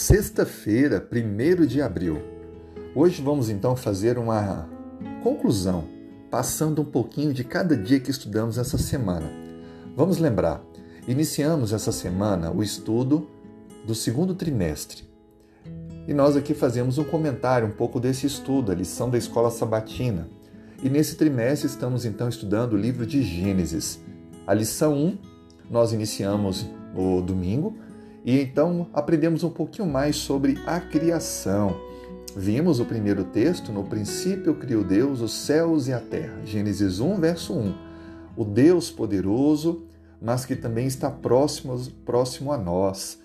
Sexta-feira, 1 de abril. Hoje vamos então fazer uma conclusão, passando um pouquinho de cada dia que estudamos essa semana. Vamos lembrar, iniciamos essa semana o estudo do segundo trimestre. E nós aqui fazemos um comentário um pouco desse estudo, a lição da escola sabatina. E nesse trimestre estamos então estudando o livro de Gênesis. A lição 1 nós iniciamos o domingo e então aprendemos um pouquinho mais sobre a criação. Vimos o primeiro texto, no princípio criou Deus os céus e a terra. Gênesis 1, verso 1. O Deus poderoso, mas que também está próximo, próximo a nós.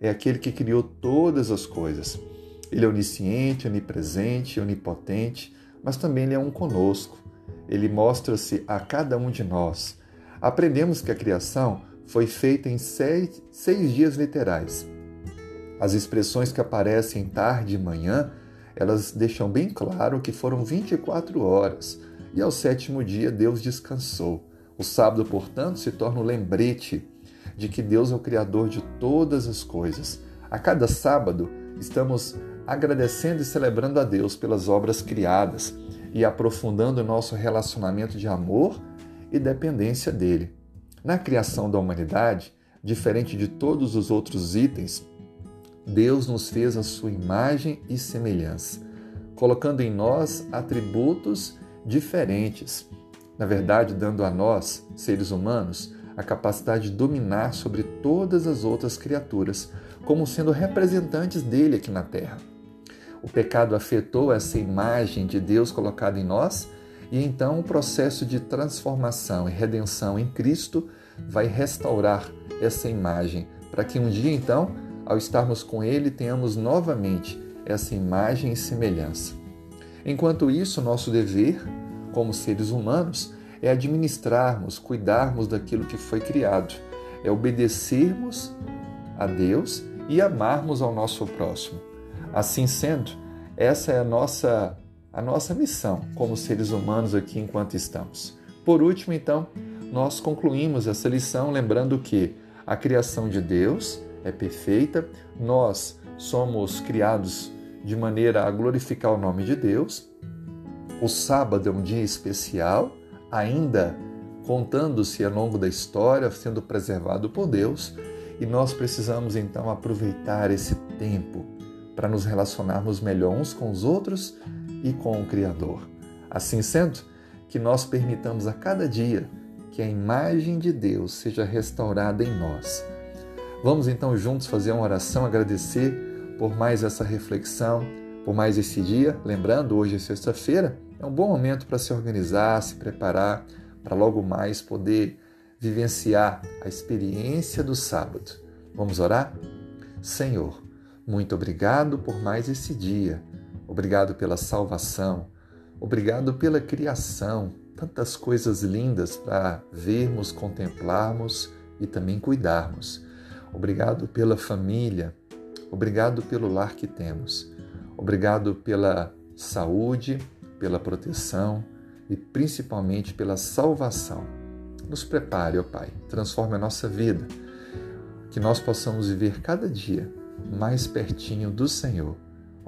É aquele que criou todas as coisas. Ele é onisciente, onipresente, onipotente, mas também ele é um conosco. Ele mostra-se a cada um de nós. Aprendemos que a criação foi feita em seis, seis dias literais. As expressões que aparecem tarde e manhã, elas deixam bem claro que foram 24 horas, e ao sétimo dia Deus descansou. O sábado, portanto, se torna o um lembrete de que Deus é o Criador de todas as coisas. A cada sábado, estamos agradecendo e celebrando a Deus pelas obras criadas e aprofundando o nosso relacionamento de amor e dependência dele. Na criação da humanidade, diferente de todos os outros itens, Deus nos fez a sua imagem e semelhança, colocando em nós atributos diferentes. Na verdade, dando a nós, seres humanos, a capacidade de dominar sobre todas as outras criaturas, como sendo representantes dele aqui na Terra. O pecado afetou essa imagem de Deus colocada em nós e então o processo de transformação e redenção em Cristo vai restaurar essa imagem, para que um dia então, ao estarmos com Ele, tenhamos novamente essa imagem e semelhança. Enquanto isso, nosso dever, como seres humanos, é administrarmos, cuidarmos daquilo que foi criado, é obedecermos a Deus e amarmos ao nosso próximo. Assim sendo, essa é a nossa a nossa missão como seres humanos aqui enquanto estamos. Por último, então, nós concluímos essa lição lembrando que a criação de Deus é perfeita, nós somos criados de maneira a glorificar o nome de Deus. O sábado é um dia especial, ainda contando-se ao longo da história, sendo preservado por Deus, e nós precisamos então aproveitar esse tempo para nos relacionarmos melhor uns com os outros e com o Criador. Assim sendo, que nós permitamos a cada dia que a imagem de Deus seja restaurada em nós. Vamos então juntos fazer uma oração, agradecer por mais essa reflexão, por mais esse dia. Lembrando, hoje é sexta-feira, é um bom momento para se organizar, se preparar para logo mais poder vivenciar a experiência do sábado. Vamos orar? Senhor, muito obrigado por mais esse dia. Obrigado pela salvação. Obrigado pela criação. Tantas coisas lindas para vermos, contemplarmos e também cuidarmos. Obrigado pela família. Obrigado pelo lar que temos. Obrigado pela saúde, pela proteção e principalmente pela salvação. Nos prepare, ó Pai, transforme a nossa vida, que nós possamos viver cada dia mais pertinho do Senhor